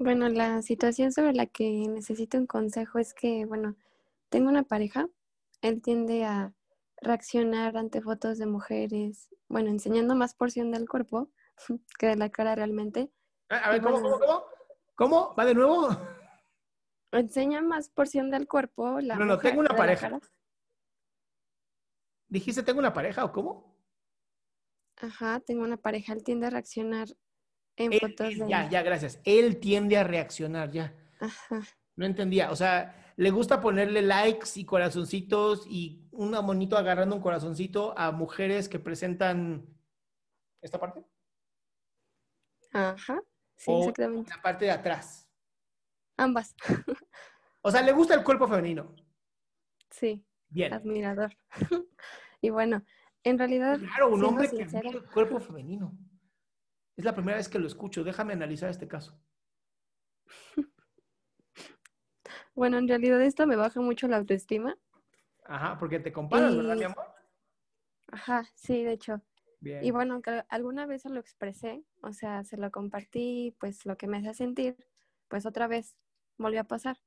Bueno, la situación sobre la que necesito un consejo es que, bueno, tengo una pareja. Él tiende a reaccionar ante fotos de mujeres, bueno, enseñando más porción del cuerpo que de la cara realmente. A ver, ¿cómo, cómo, cómo? ¿Cómo? ¿Va de nuevo? Enseña más porción del cuerpo. La no, no, tengo una pareja. ¿Dijiste tengo una pareja o cómo? Ajá, tengo una pareja. Él tiende a reaccionar en fotos de... Ya, ya, gracias. Él tiende a reaccionar, ya. Ajá. No entendía. O sea, le gusta ponerle likes y corazoncitos y un monito agarrando un corazoncito a mujeres que presentan esta parte. Ajá. Sí, exactamente. La parte de atrás. Ambas. o sea, le gusta el cuerpo femenino. Sí. Bien. Admirador. y bueno, en realidad. Claro, un hombre que admira el cuerpo femenino. Es la primera vez que lo escucho. Déjame analizar este caso. bueno, en realidad esto me baja mucho la autoestima. Ajá, porque te comparas, ¿verdad, mi amor? Ajá, sí, de hecho. Bien. Y bueno, alguna vez se lo expresé, o sea, se lo compartí, pues lo que me hace sentir, pues otra vez volvió a pasar.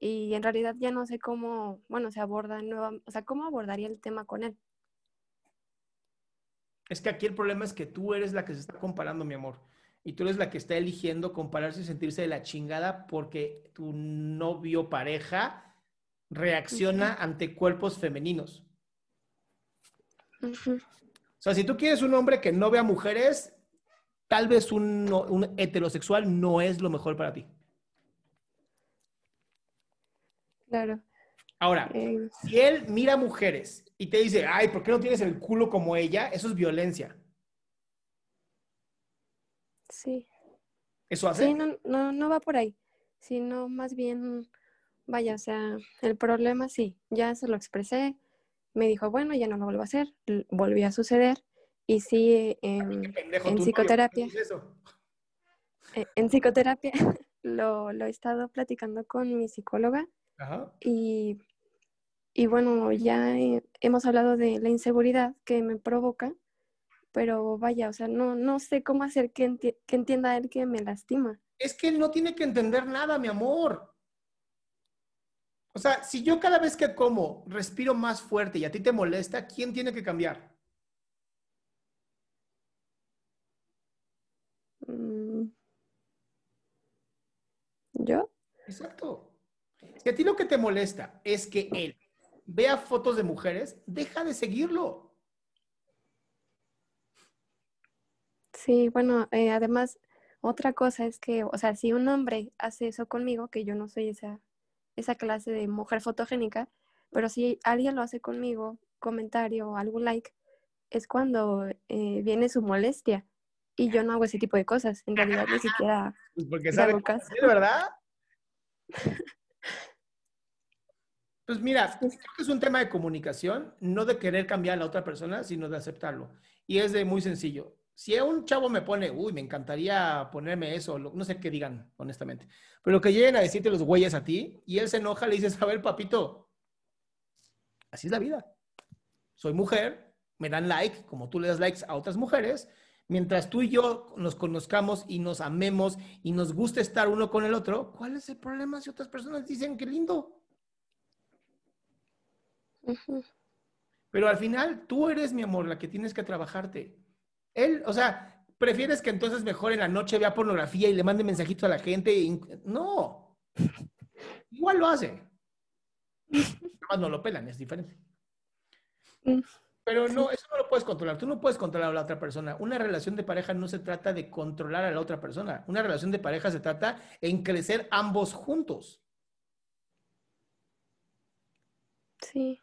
Y en realidad ya no sé cómo, bueno, se aborda nueva, o sea, cómo abordaría el tema con él. Es que aquí el problema es que tú eres la que se está comparando, mi amor. Y tú eres la que está eligiendo compararse y sentirse de la chingada porque tu novio pareja reacciona ante cuerpos femeninos. O sea, si tú quieres un hombre que no vea mujeres, tal vez un, un heterosexual no es lo mejor para ti. Claro. Ahora, eh, si él mira mujeres y te dice, ay, ¿por qué no tienes el culo como ella? Eso es violencia. Sí. ¿Eso hace? Sí, no, no, no va por ahí, sino más bien, vaya, o sea, el problema sí, ya se lo expresé, me dijo, bueno, ya no lo vuelvo a hacer, volvió a suceder, y sí, en, psicoterapia, eh, en psicoterapia lo, lo he estado platicando con mi psicóloga, y, y bueno, ya hemos hablado de la inseguridad que me provoca, pero vaya, o sea, no, no sé cómo hacer que, que entienda él que me lastima. Es que él no tiene que entender nada, mi amor. O sea, si yo cada vez que como respiro más fuerte y a ti te molesta, ¿quién tiene que cambiar? Mm. ¿Yo? Exacto. Si a ti lo que te molesta es que él vea fotos de mujeres, deja de seguirlo. Sí, bueno, eh, además, otra cosa es que, o sea, si un hombre hace eso conmigo, que yo no soy esa, esa clase de mujer fotogénica, pero si alguien lo hace conmigo, comentario o algún like, es cuando eh, viene su molestia. Y yo no hago ese tipo de cosas. En realidad ni siquiera. Pues porque sabe, ¿verdad? Pues mira, es un tema de comunicación, no de querer cambiar a la otra persona, sino de aceptarlo. Y es de muy sencillo. Si un chavo me pone, uy, me encantaría ponerme eso, no sé qué digan, honestamente, pero que lleguen a decirte los güeyes a ti y él se enoja, le dices, a ver, papito, así es la vida. Soy mujer, me dan like, como tú le das likes a otras mujeres, mientras tú y yo nos conozcamos y nos amemos y nos guste estar uno con el otro, ¿cuál es el problema si otras personas dicen que lindo? Pero al final tú eres, mi amor, la que tienes que trabajarte. Él, o sea, prefieres que entonces mejor en la noche vea pornografía y le mande mensajitos a la gente. No. Igual lo hace. no lo pelan, es diferente. Mm. Pero no, eso no lo puedes controlar. Tú no puedes controlar a la otra persona. Una relación de pareja no se trata de controlar a la otra persona. Una relación de pareja se trata en crecer ambos juntos. Sí.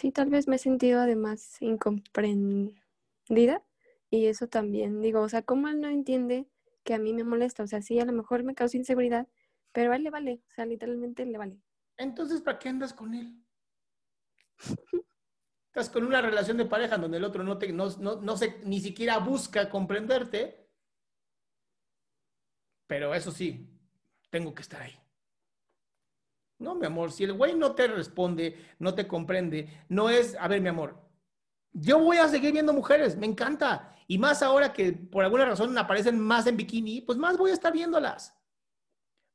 Sí, tal vez me he sentido además incomprendida y eso también, digo, o sea, ¿cómo él no entiende que a mí me molesta. O sea, sí, a lo mejor me causa inseguridad, pero a él le vale. O sea, literalmente le vale. Entonces, ¿para qué andas con él? Estás con una relación de pareja donde el otro no, te, no, no, se, ni siquiera busca comprenderte. Pero eso sí, tengo que estar ahí. No, mi amor, si el güey no te responde, no te comprende, no es, a ver, mi amor, yo voy a seguir viendo mujeres, me encanta. Y más ahora que por alguna razón aparecen más en bikini, pues más voy a estar viéndolas.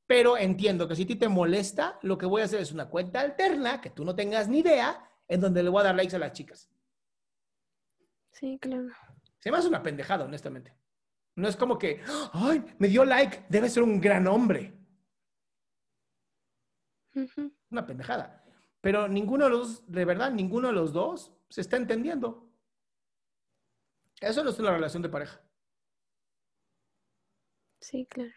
Pero entiendo que si a ti te molesta, lo que voy a hacer es una cuenta alterna, que tú no tengas ni idea, en donde le voy a dar likes a las chicas. Sí, claro. Se me hace una pendejada, honestamente. No es como que, ay, me dio like, debe ser un gran hombre. Una pendejada. Pero ninguno de los, de verdad, ninguno de los dos se está entendiendo. Eso no es una relación de pareja. Sí, claro.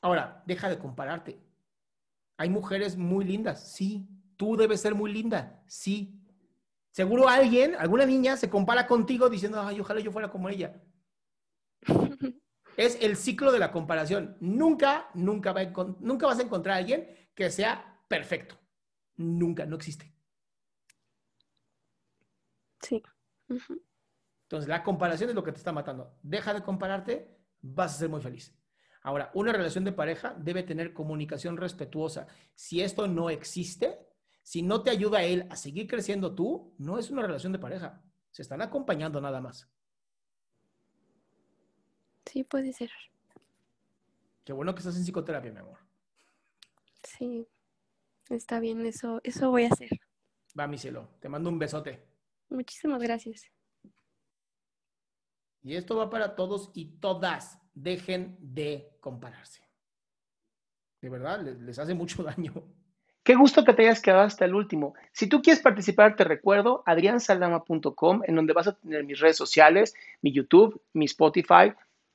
Ahora, deja de compararte. Hay mujeres muy lindas, sí. Tú debes ser muy linda, sí. Seguro alguien, alguna niña, se compara contigo diciendo, ay, ojalá yo fuera como ella. es el ciclo de la comparación. Nunca, nunca, va nunca vas a encontrar a alguien que sea perfecto. Nunca, no existe. Sí. Entonces, la comparación es lo que te está matando. Deja de compararte, vas a ser muy feliz. Ahora, una relación de pareja debe tener comunicación respetuosa. Si esto no existe, si no te ayuda a él a seguir creciendo tú, no es una relación de pareja. Se están acompañando nada más. Sí, puede ser. Qué bueno que estás en psicoterapia, mi amor. Sí, está bien, eso, eso voy a hacer. Va, mi cielo, te mando un besote. Muchísimas gracias. Y esto va para todos y todas. Dejen de compararse. De verdad, les, hace mucho daño. Qué gusto que te hayas quedado hasta el último. Si tú quieres participar, te recuerdo adriansaldama.com, en donde vas a tener mis redes sociales, mi YouTube, mi Spotify,